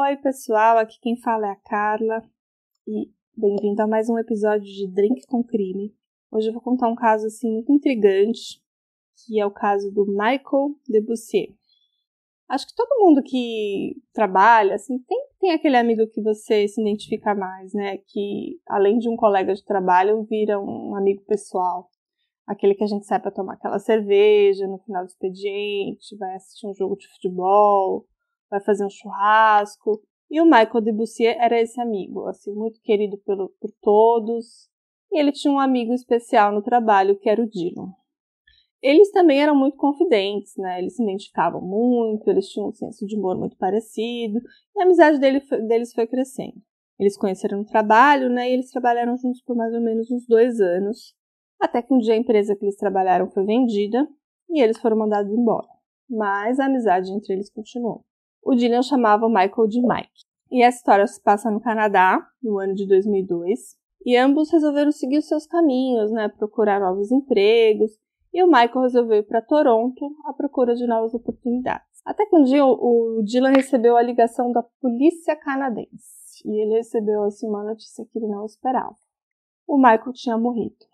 Oi, pessoal, aqui quem fala é a Carla e bem-vindo a mais um episódio de Drink com Crime. Hoje eu vou contar um caso assim muito intrigante, que é o caso do Michael Debussy. Acho que todo mundo que trabalha, assim, tem, tem aquele amigo que você se identifica mais, né? Que além de um colega de trabalho, vira um amigo pessoal. Aquele que a gente sai para tomar aquela cerveja no final do expediente, vai assistir um jogo de futebol, vai fazer um churrasco. E o Michael Debussy era esse amigo, assim, muito querido pelo, por todos. E ele tinha um amigo especial no trabalho, que era o Dylan. Eles também eram muito confidentes, né? Eles se identificavam muito, eles tinham um senso de humor muito parecido, e a amizade dele, deles foi crescendo. Eles conheceram no trabalho, né? E eles trabalharam juntos por mais ou menos uns dois anos, até que um dia a empresa que eles trabalharam foi vendida e eles foram mandados embora. Mas a amizade entre eles continuou o Dylan chamava o Michael de Mike. E essa história se passa no Canadá, no ano de 2002, e ambos resolveram seguir seus caminhos, né, procurar novos empregos, e o Michael resolveu ir para Toronto à procura de novas oportunidades. Até que um dia o Dylan recebeu a ligação da polícia canadense, e ele recebeu assim uma notícia que ele não esperava. O Michael tinha morrido,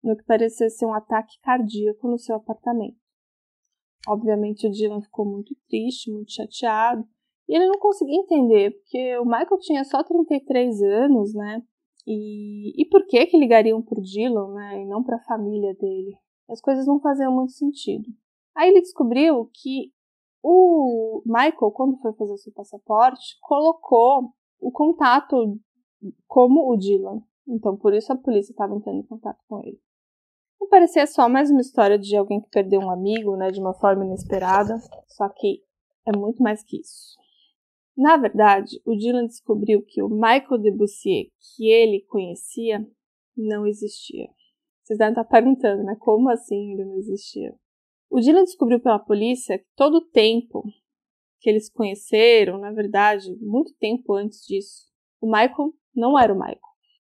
no que parecia ser um ataque cardíaco no seu apartamento. Obviamente o Dylan ficou muito triste, muito chateado, e ele não conseguia entender, porque o Michael tinha só 33 anos, né? E, e por que que ligariam pro Dylan, né? E não para a família dele? As coisas não faziam muito sentido. Aí ele descobriu que o Michael, quando foi fazer seu passaporte, colocou o contato como o Dylan. Então, por isso a polícia estava entrando em contato com ele. Não parecia só mais uma história de alguém que perdeu um amigo, né, de uma forma inesperada, só que é muito mais que isso. Na verdade, o Dylan descobriu que o Michael Debussy que ele conhecia não existia. Vocês devem estar perguntando, né? Como assim ele não existia? O Dylan descobriu pela polícia que todo o tempo que eles conheceram, na verdade, muito tempo antes disso, o Michael não era o Michael.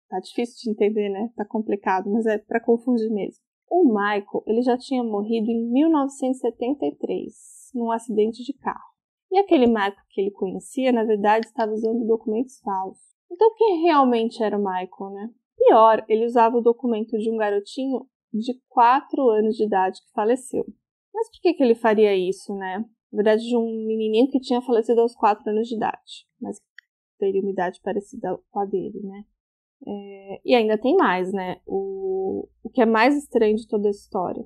Tá difícil de entender, né? Tá complicado, mas é para confundir mesmo. O Michael ele já tinha morrido em 1973, num acidente de carro. E aquele Michael que ele conhecia, na verdade, estava usando documentos falsos. Então, quem realmente era o Michael, né? Pior, ele usava o documento de um garotinho de 4 anos de idade que faleceu. Mas por que, que ele faria isso, né? Na verdade, de um menininho que tinha falecido aos 4 anos de idade, mas teria uma idade parecida com a dele, né? É, e ainda tem mais, né? O, o que é mais estranho de toda a história.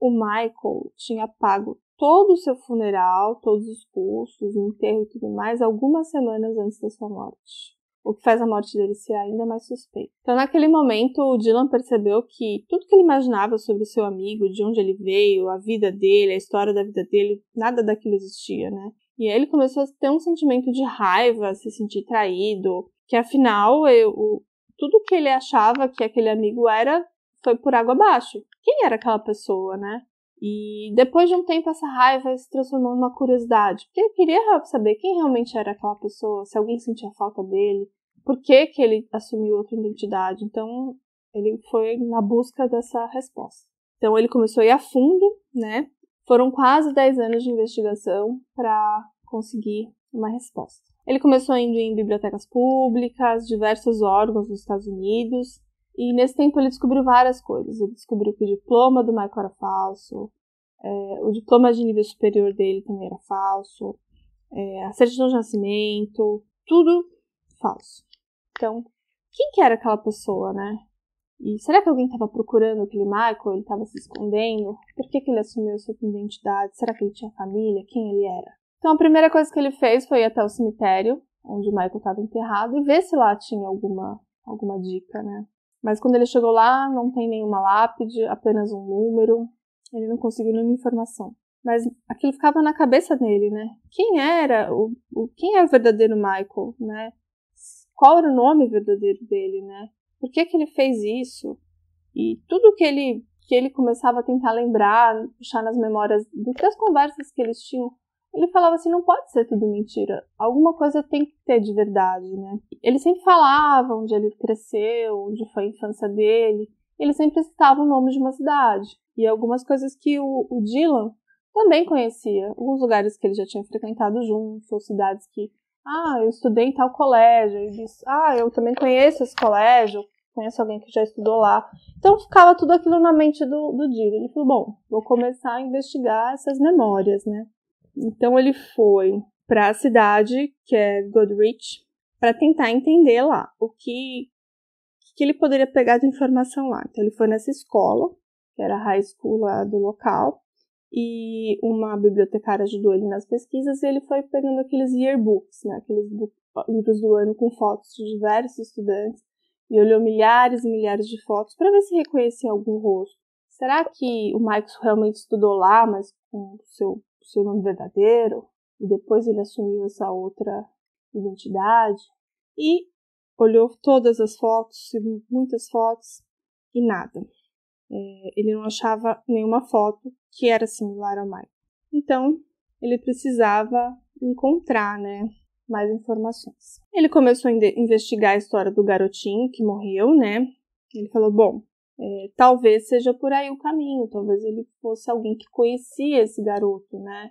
O Michael tinha pago todo o seu funeral, todos os custos, o enterro e tudo mais, algumas semanas antes da sua morte. O que faz a morte dele ser ainda mais suspeita. Então, naquele momento, o Dylan percebeu que tudo que ele imaginava sobre o seu amigo, de onde ele veio, a vida dele, a história da vida dele, nada daquilo existia, né? E aí ele começou a ter um sentimento de raiva, se sentir traído, que afinal eu, tudo que ele achava que aquele amigo era foi por água abaixo. Quem era aquela pessoa, né? E depois de um tempo essa raiva se transformou numa curiosidade, porque ele queria saber quem realmente era aquela pessoa, se alguém sentia falta dele, por que, que ele assumiu outra identidade. Então ele foi na busca dessa resposta. Então ele começou a ir a fundo, né? Foram quase 10 anos de investigação para conseguir uma resposta. Ele começou indo em bibliotecas públicas, diversos órgãos nos Estados Unidos, e nesse tempo ele descobriu várias coisas. Ele descobriu que o diploma do Michael era falso, é, o diploma de nível superior dele também era falso, é, a certidão de nascimento, tudo falso. Então, quem que era aquela pessoa, né? E será que alguém estava procurando aquele Michael? Ele estava se escondendo? Por que, que ele assumiu sua identidade? Será que ele tinha família? Quem ele era? Então a primeira coisa que ele fez foi ir até o cemitério, onde o Michael estava enterrado, e ver se lá tinha alguma, alguma dica, né? Mas quando ele chegou lá, não tem nenhuma lápide, apenas um número. Ele não conseguiu nenhuma informação. Mas aquilo ficava na cabeça dele, né? Quem era o, o quem é o verdadeiro Michael, né? Qual era o nome verdadeiro dele, né? Por que que ele fez isso? E tudo que ele que ele começava a tentar lembrar, puxar nas memórias do que as conversas que eles tinham, ele falava assim, não pode ser tudo mentira. Alguma coisa tem que ter de verdade, né? Ele sempre falava onde ele cresceu, onde foi a infância dele. Ele sempre citava o nome de uma cidade. E algumas coisas que o, o Dylan também conhecia. Alguns lugares que ele já tinha frequentado juntos, ou cidades que, ah, eu estudei em tal colégio. Ele disse, ah, eu também conheço esse colégio, conheço alguém que já estudou lá. Então ficava tudo aquilo na mente do, do Dylan. Ele falou, bom, vou começar a investigar essas memórias, né? Então ele foi para a cidade, que é Goodrich, para tentar entender lá o que, que ele poderia pegar de informação lá. Então ele foi nessa escola, que era a high school lá do local, e uma bibliotecária ajudou ele nas pesquisas e ele foi pegando aqueles yearbooks, né, aqueles livros do ano com fotos de diversos estudantes e olhou milhares e milhares de fotos para ver se reconhecia algum rosto. Será que o Michael realmente estudou lá, mas com o seu, o seu nome verdadeiro? E depois ele assumiu essa outra identidade? E olhou todas as fotos, muitas fotos, e nada. É, ele não achava nenhuma foto que era similar ao Michael. Então, ele precisava encontrar, né, mais informações. Ele começou a investigar a história do garotinho que morreu, né? Ele falou: bom, é, talvez seja por aí o caminho, talvez ele fosse alguém que conhecia esse garoto, né?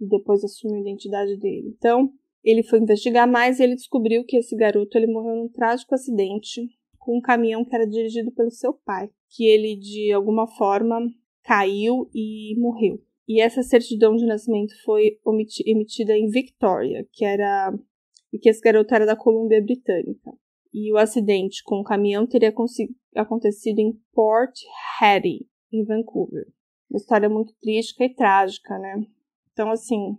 E depois assumiu a identidade dele. Então, ele foi investigar mais e ele descobriu que esse garoto ele morreu num trágico acidente com um caminhão que era dirigido pelo seu pai, que ele de alguma forma caiu e morreu. E essa certidão de nascimento foi emitida em Victoria, que era e que esse garoto era da Colômbia Britânica. E o acidente com o caminhão teria acontecido em Port Hattie, em Vancouver. Uma história muito triste e trágica, né? Então, assim, o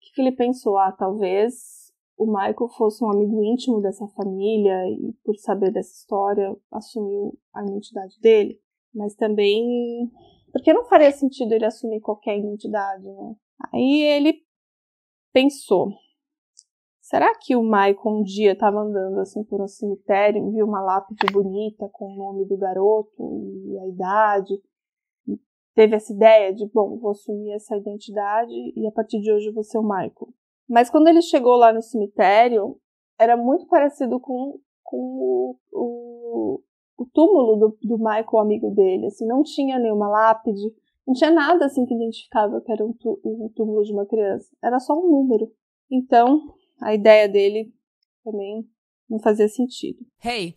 que ele pensou? Ah, talvez o Michael fosse um amigo íntimo dessa família e, por saber dessa história, assumiu a identidade dele. Mas também porque não faria sentido ele assumir qualquer identidade, né? Aí ele pensou: será que o Michael um dia estava andando assim por um cemitério e viu uma lápide bonita com o nome do garoto e a idade? E teve essa ideia de, bom, vou assumir essa identidade e a partir de hoje vou ser o Michael. Mas quando ele chegou lá no cemitério, era muito parecido com, com o, o, o túmulo do, do Michael, amigo dele, assim, não tinha nenhuma lápide, não tinha nada assim que identificava que era um, um túmulo de uma criança, era só um número. Então, a ideia dele também não fazia sentido. Hey,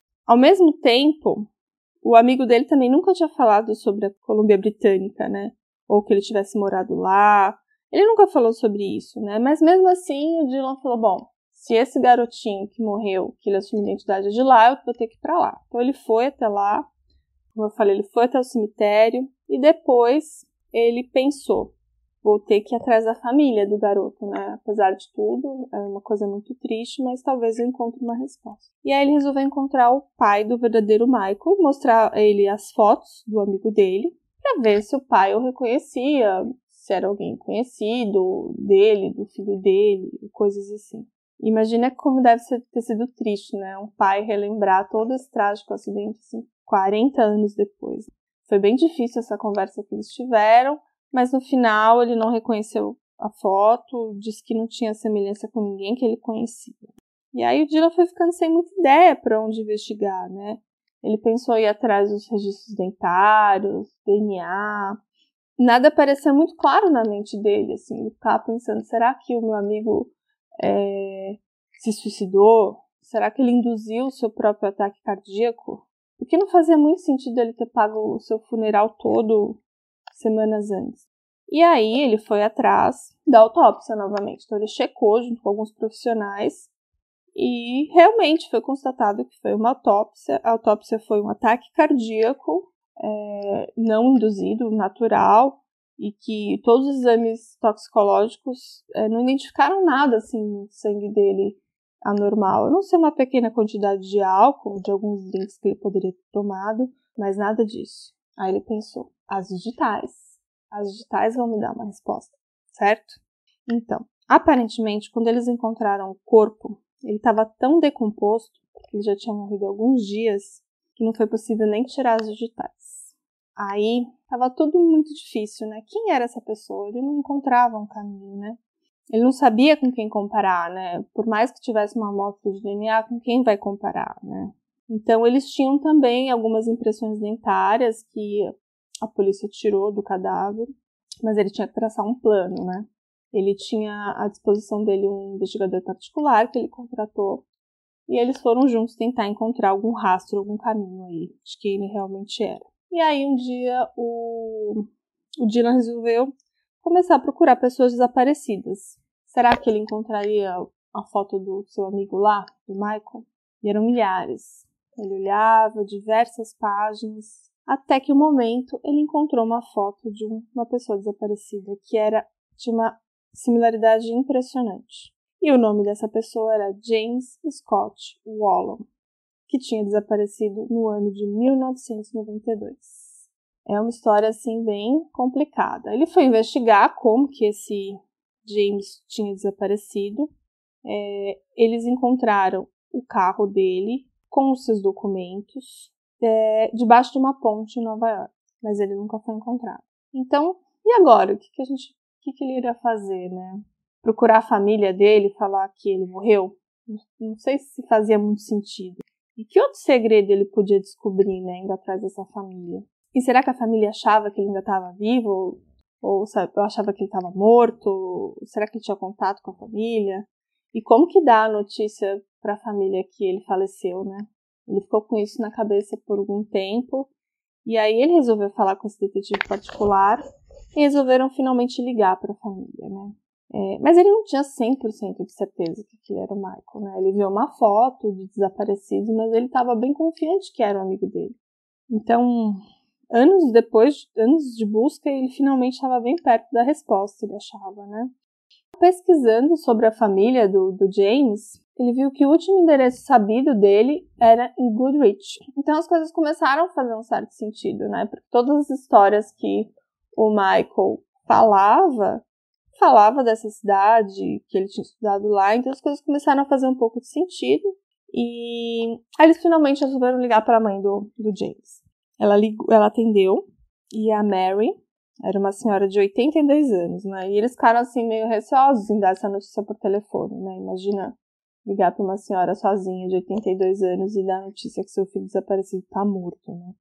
Ao mesmo tempo, o amigo dele também nunca tinha falado sobre a Colômbia Britânica, né? Ou que ele tivesse morado lá. Ele nunca falou sobre isso, né? Mas mesmo assim, o Dylan falou: bom, se esse garotinho que morreu, que ele assumiu a identidade de lá, eu vou ter que ir para lá. Então ele foi até lá, como eu falei, ele foi até o cemitério e depois ele pensou, vou ter que ir atrás da família do garoto, né? Apesar de tudo, é uma coisa muito triste, mas talvez eu encontre uma resposta. E aí ele resolveu encontrar o pai do verdadeiro Michael, mostrar a ele as fotos do amigo dele, para ver se o pai o reconhecia, se era alguém conhecido dele, do filho dele, coisas assim. Imagina como deve ter sido triste, né? Um pai relembrar todo esse trágico acidente assim, 40 anos depois. Foi bem difícil essa conversa que eles tiveram, mas no final ele não reconheceu a foto, disse que não tinha semelhança com ninguém que ele conhecia. E aí o Dylan foi ficando sem muita ideia para onde investigar, né? Ele pensou em ir atrás dos registros dentários, DNA. Nada parecia muito claro na mente dele, assim. Ele ficava pensando, será que o meu amigo é, se suicidou? Será que ele induziu o seu próprio ataque cardíaco? Porque não fazia muito sentido ele ter pago o seu funeral todo semanas antes. E aí ele foi atrás da autópsia novamente. Então ele checou junto com alguns profissionais e realmente foi constatado que foi uma autópsia. A autópsia foi um ataque cardíaco é, não induzido, natural, e que todos os exames toxicológicos é, não identificaram nada assim no sangue dele anormal. Eu não sei uma pequena quantidade de álcool, de alguns drinks que ele poderia ter tomado, mas nada disso. Aí ele pensou: as digitais. As digitais vão me dar uma resposta, certo? Então, aparentemente, quando eles encontraram o corpo, ele estava tão decomposto, porque ele já tinha morrido alguns dias, que não foi possível nem tirar as digitais. Aí estava tudo muito difícil, né? Quem era essa pessoa? Ele não encontrava um caminho, né? Ele não sabia com quem comparar, né? Por mais que tivesse uma amostra de DNA, com quem vai comparar, né? Então eles tinham também algumas impressões dentárias que a polícia tirou do cadáver, mas ele tinha que traçar um plano, né? Ele tinha à disposição dele um investigador particular que ele contratou e eles foram juntos tentar encontrar algum rastro, algum caminho aí de quem ele realmente era. E aí um dia o, o Dylan resolveu começar a procurar pessoas desaparecidas. Será que ele encontraria a foto do seu amigo lá, do Michael? E eram milhares. Ele olhava diversas páginas, até que um momento ele encontrou uma foto de uma pessoa desaparecida que era de uma similaridade impressionante. E o nome dessa pessoa era James Scott Wallon que tinha desaparecido no ano de 1992. É uma história assim bem complicada. Ele foi investigar como que esse James tinha desaparecido. É, eles encontraram o carro dele com os seus documentos é, debaixo de uma ponte em Nova York, mas ele nunca foi encontrado. Então, e agora? O que, que a gente, o que, que ele iria fazer, né? Procurar a família dele, falar que ele morreu? Não sei se fazia muito sentido. E que outro segredo ele podia descobrir, né, indo atrás dessa família? E será que a família achava que ele ainda estava vivo? Ou, sabe, achava que ele estava morto? Será que ele tinha contato com a família? E como que dá a notícia para a família que ele faleceu, né? Ele ficou com isso na cabeça por algum tempo. E aí ele resolveu falar com esse detetive particular e resolveram finalmente ligar para a família, né? É, mas ele não tinha 100% de certeza que aquele era o Michael, né? Ele viu uma foto de desaparecido, mas ele estava bem confiante que era o amigo dele. Então, anos depois, anos de busca, ele finalmente estava bem perto da resposta, ele achava, né? Pesquisando sobre a família do, do James, ele viu que o último endereço sabido dele era em Goodrich. Então as coisas começaram a fazer um certo sentido, né? Porque todas as histórias que o Michael falava falava dessa cidade, que ele tinha estudado lá, então as coisas começaram a fazer um pouco de sentido. E eles finalmente resolveram ligar para a mãe do, do James. Ela, ligou, ela atendeu, e a Mary era uma senhora de 82 anos, né? E eles ficaram assim meio receosos em dar essa notícia por telefone, né? Imagina ligar para uma senhora sozinha de 82 anos e dar a notícia que seu filho desaparecido está morto, né?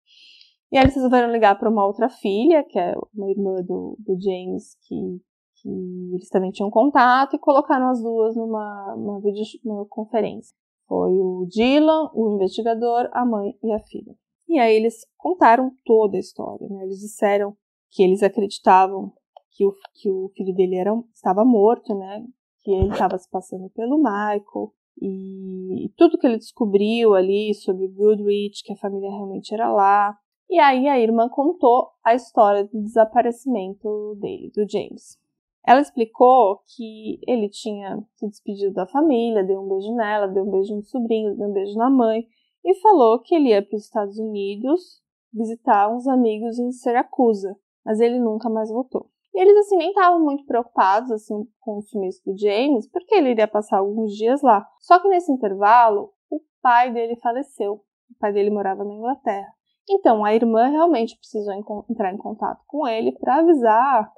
E aí eles resolveram ligar para uma outra filha, que é uma irmã do, do James, que que eles também tinham contato e colocaram as duas numa uma videoconferência. Foi o Dylan, o investigador, a mãe e a filha. E aí eles contaram toda a história, né? Eles disseram que eles acreditavam que o, que o filho dele era, estava morto, né? Que ele estava se passando pelo Michael. E, e tudo que ele descobriu ali sobre Goodrich, que a família realmente era lá. E aí a irmã contou a história do desaparecimento dele, do James. Ela explicou que ele tinha se despedido da família, deu um beijo nela, deu um beijo no sobrinho, deu um beijo na mãe e falou que ele ia para os Estados Unidos visitar uns amigos em Siracusa, mas ele nunca mais voltou. E eles assim nem estavam muito preocupados assim com o sumiço do James, porque ele iria passar alguns dias lá. Só que nesse intervalo, o pai dele faleceu. O pai dele morava na Inglaterra. Então a irmã realmente precisou entrar em contato com ele para avisar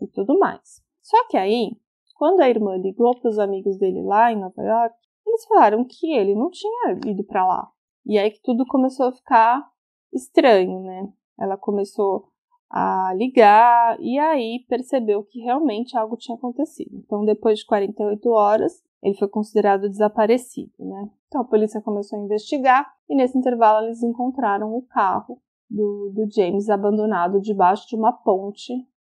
e tudo mais. Só que aí, quando a irmã ligou para os amigos dele lá em Nova York, eles falaram que ele não tinha ido para lá. E aí que tudo começou a ficar estranho, né? Ela começou a ligar e aí percebeu que realmente algo tinha acontecido. Então, depois de 48 horas, ele foi considerado desaparecido, né? Então a polícia começou a investigar e nesse intervalo eles encontraram o carro do, do James abandonado debaixo de uma ponte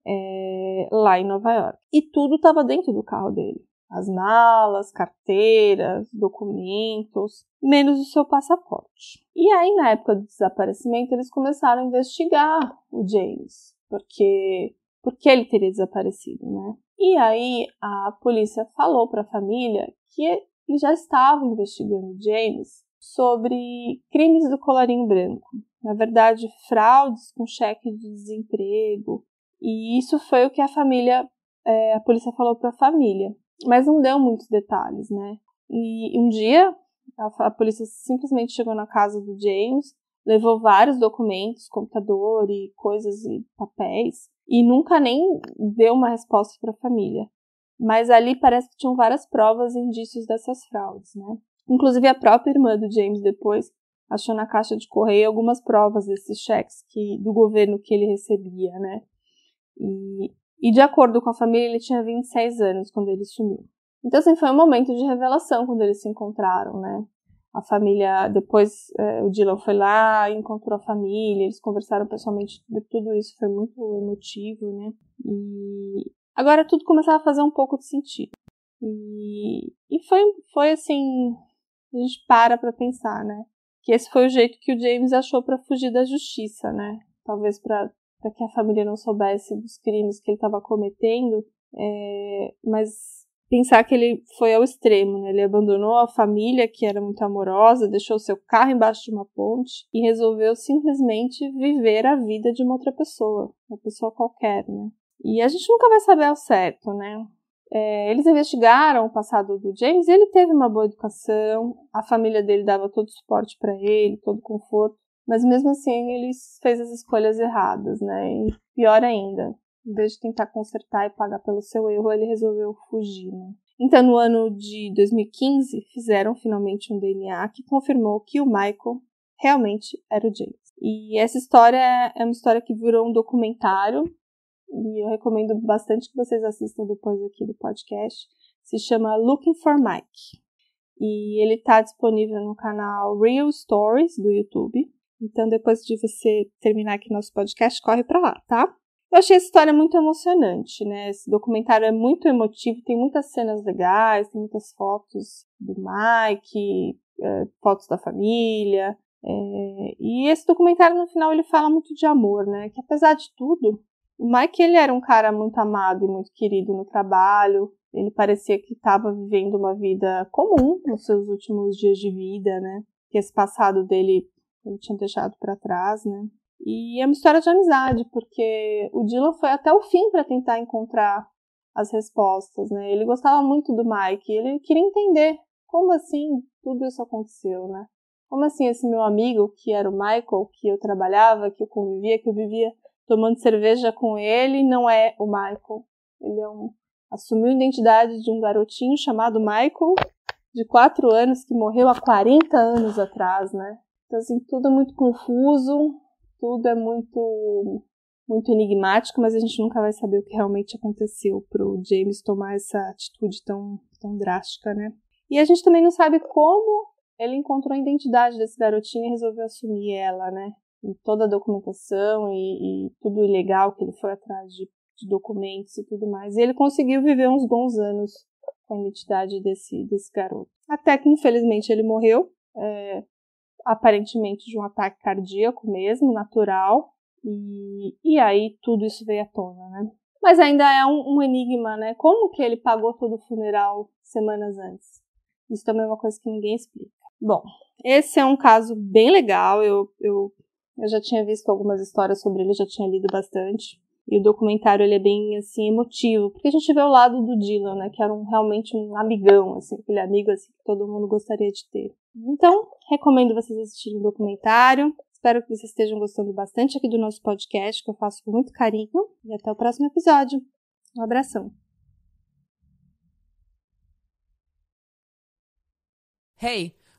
é, lá em Nova York. E tudo estava dentro do carro dele. As malas, carteiras, documentos, menos o seu passaporte. E aí, na época do desaparecimento, eles começaram a investigar o James, porque porque ele teria desaparecido, né? E aí a polícia falou para a família que eles já estavam investigando James sobre crimes do colarinho branco. Na verdade, fraudes com cheque de desemprego. E isso foi o que a família, é, a polícia falou para a família. Mas não deu muitos detalhes, né? E um dia a, a polícia simplesmente chegou na casa do James, levou vários documentos, computador e coisas e papéis, e nunca nem deu uma resposta para a família. Mas ali parece que tinham várias provas e indícios dessas fraudes, né? Inclusive a própria irmã do James depois achou na caixa de correio algumas provas desses cheques que, do governo que ele recebia, né? E, e de acordo com a família, ele tinha 26 anos quando ele sumiu. Então, assim, foi um momento de revelação quando eles se encontraram, né? A família, depois é, o Dylan foi lá, encontrou a família, eles conversaram pessoalmente sobre tudo isso, foi muito emotivo, né? E agora tudo começava a fazer um pouco de sentido. E, e foi, foi assim, a gente para pra pensar, né? Que esse foi o jeito que o James achou para fugir da justiça, né? Talvez para que a família não soubesse dos crimes que ele estava cometendo, é, mas pensar que ele foi ao extremo, né? Ele abandonou a família, que era muito amorosa, deixou seu carro embaixo de uma ponte e resolveu simplesmente viver a vida de uma outra pessoa, uma pessoa qualquer, né? E a gente nunca vai saber ao certo, né? É, eles investigaram o passado do James ele teve uma boa educação, a família dele dava todo o suporte para ele, todo o conforto, mas mesmo assim ele fez as escolhas erradas, né? E pior ainda, em vez de tentar consertar e pagar pelo seu erro, ele resolveu fugir. Né? Então, no ano de 2015, fizeram finalmente um DNA que confirmou que o Michael realmente era o James. E essa história é uma história que virou um documentário e eu recomendo bastante que vocês assistam depois aqui do podcast. Se chama Looking for Mike. E ele está disponível no canal Real Stories do YouTube. Então, depois de você terminar aqui nosso podcast, corre para lá, tá? Eu achei essa história muito emocionante, né? Esse documentário é muito emotivo, tem muitas cenas legais, tem muitas fotos do Mike, é, fotos da família. É, e esse documentário, no final, ele fala muito de amor, né? Que apesar de tudo, o Mike ele era um cara muito amado e muito querido no trabalho. Ele parecia que estava vivendo uma vida comum nos seus últimos dias de vida, né? Que esse passado dele ele tinha deixado para trás, né? E é uma história de amizade, porque o Dylan foi até o fim para tentar encontrar as respostas, né? Ele gostava muito do Mike, ele queria entender como assim tudo isso aconteceu, né? Como assim esse meu amigo, que era o Michael, que eu trabalhava, que eu convivia, que eu vivia tomando cerveja com ele, não é o Michael. Ele é um, assumiu a identidade de um garotinho chamado Michael, de 4 anos, que morreu há 40 anos atrás, né? Então, assim, tudo é muito confuso, tudo é muito muito enigmático, mas a gente nunca vai saber o que realmente aconteceu para o James tomar essa atitude tão, tão drástica, né? E a gente também não sabe como ele encontrou a identidade desse garotinho e resolveu assumir ela, né? E toda a documentação e, e tudo ilegal que ele foi atrás de, de, documentos e tudo mais. E ele conseguiu viver uns bons anos com a identidade desse, desse garoto. Até que, infelizmente, ele morreu. É, aparentemente de um ataque cardíaco mesmo, natural, e, e aí tudo isso veio à tona, né? Mas ainda é um, um, enigma, né? Como que ele pagou todo o funeral semanas antes? Isso também é uma coisa que ninguém explica. Bom, esse é um caso bem legal. Eu, eu, eu já tinha visto algumas histórias sobre ele, já tinha lido bastante. E o documentário ele é bem assim emotivo, porque a gente vê o lado do Dylan, né, que era um, realmente um amigão, assim, aquele amigo assim que todo mundo gostaria de ter. Então, recomendo vocês assistirem o documentário. Espero que vocês estejam gostando bastante aqui do nosso podcast, que eu faço com muito carinho. E até o próximo episódio. Um abração. Hey!